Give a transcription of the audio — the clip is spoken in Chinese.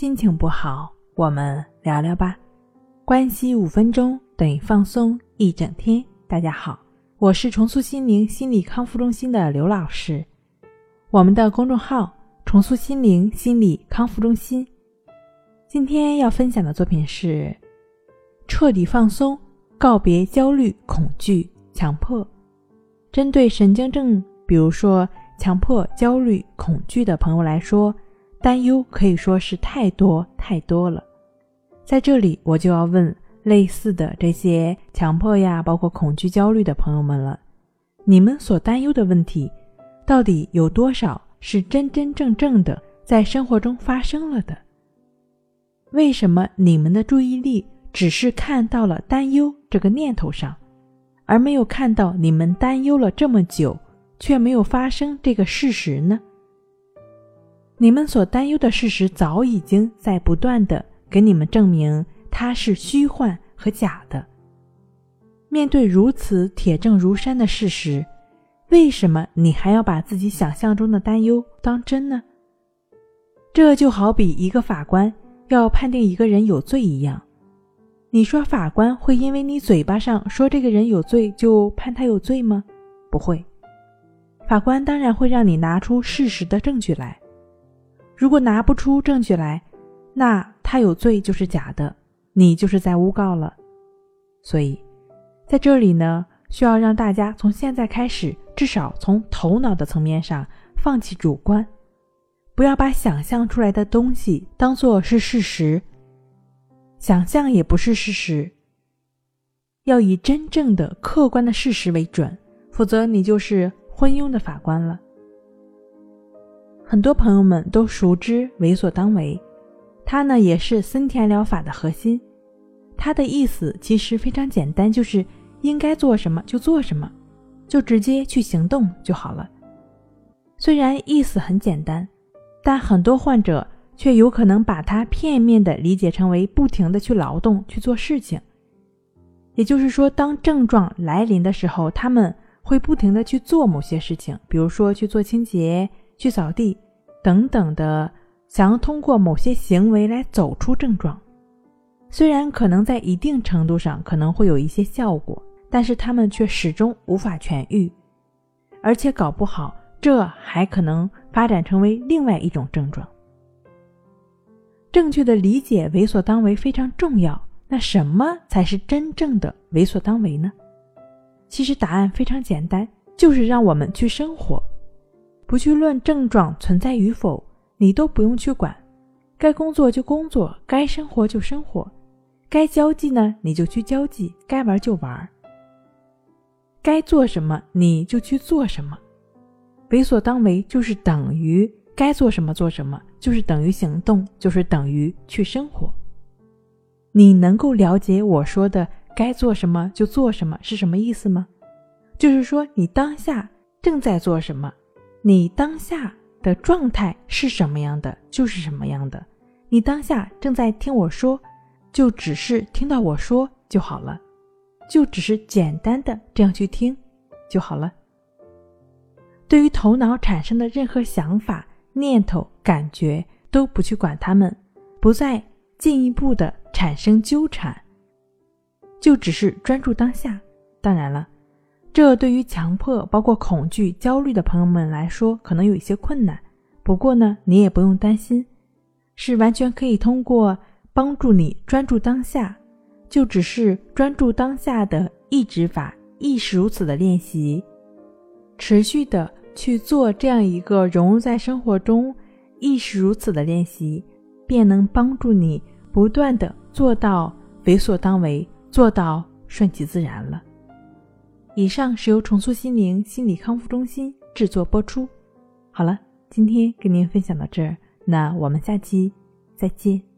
心情不好，我们聊聊吧。关系五分钟等于放松一整天。大家好，我是重塑心灵心理康复中心的刘老师。我们的公众号“重塑心灵心理康复中心”。今天要分享的作品是：彻底放松，告别焦虑、恐惧、强迫。针对神经症，比如说强迫、焦虑、恐惧的朋友来说。担忧可以说是太多太多了，在这里我就要问类似的这些强迫呀，包括恐惧、焦虑的朋友们了：你们所担忧的问题，到底有多少是真真正正的在生活中发生了的？为什么你们的注意力只是看到了担忧这个念头上，而没有看到你们担忧了这么久却没有发生这个事实呢？你们所担忧的事实早已经在不断的给你们证明它是虚幻和假的。面对如此铁证如山的事实，为什么你还要把自己想象中的担忧当真呢？这就好比一个法官要判定一个人有罪一样，你说法官会因为你嘴巴上说这个人有罪就判他有罪吗？不会，法官当然会让你拿出事实的证据来。如果拿不出证据来，那他有罪就是假的，你就是在诬告了。所以，在这里呢，需要让大家从现在开始，至少从头脑的层面上放弃主观，不要把想象出来的东西当做是事实，想象也不是事实，要以真正的客观的事实为准，否则你就是昏庸的法官了。很多朋友们都熟知为所当为，它呢也是森田疗法的核心。它的意思其实非常简单，就是应该做什么就做什么，就直接去行动就好了。虽然意思很简单，但很多患者却有可能把它片面的理解成为不停的去劳动去做事情。也就是说，当症状来临的时候，他们会不停的去做某些事情，比如说去做清洁。去扫地，等等的，想要通过某些行为来走出症状，虽然可能在一定程度上可能会有一些效果，但是他们却始终无法痊愈，而且搞不好这还可能发展成为另外一种症状。正确的理解为所当为非常重要。那什么才是真正的为所当为呢？其实答案非常简单，就是让我们去生活。不去论症状存在与否，你都不用去管，该工作就工作，该生活就生活，该交际呢你就去交际，该玩就玩，该做什么你就去做什么，为所当为就是等于该做什么做什么，就是等于行动，就是等于去生活。你能够了解我说的该做什么就做什么是什么意思吗？就是说你当下正在做什么。你当下的状态是什么样的，就是什么样的。你当下正在听我说，就只是听到我说就好了，就只是简单的这样去听就好了。对于头脑产生的任何想法、念头、感觉，都不去管他们，不再进一步的产生纠缠，就只是专注当下。当然了。这对于强迫、包括恐惧、焦虑的朋友们来说，可能有一些困难。不过呢，你也不用担心，是完全可以通过帮助你专注当下，就只是专注当下的意志法，亦是如此的练习，持续的去做这样一个融入在生活中，亦是如此的练习，便能帮助你不断的做到为所当为，做到顺其自然了。以上是由重塑心灵心理康复中心制作播出。好了，今天跟您分享到这儿，那我们下期再见。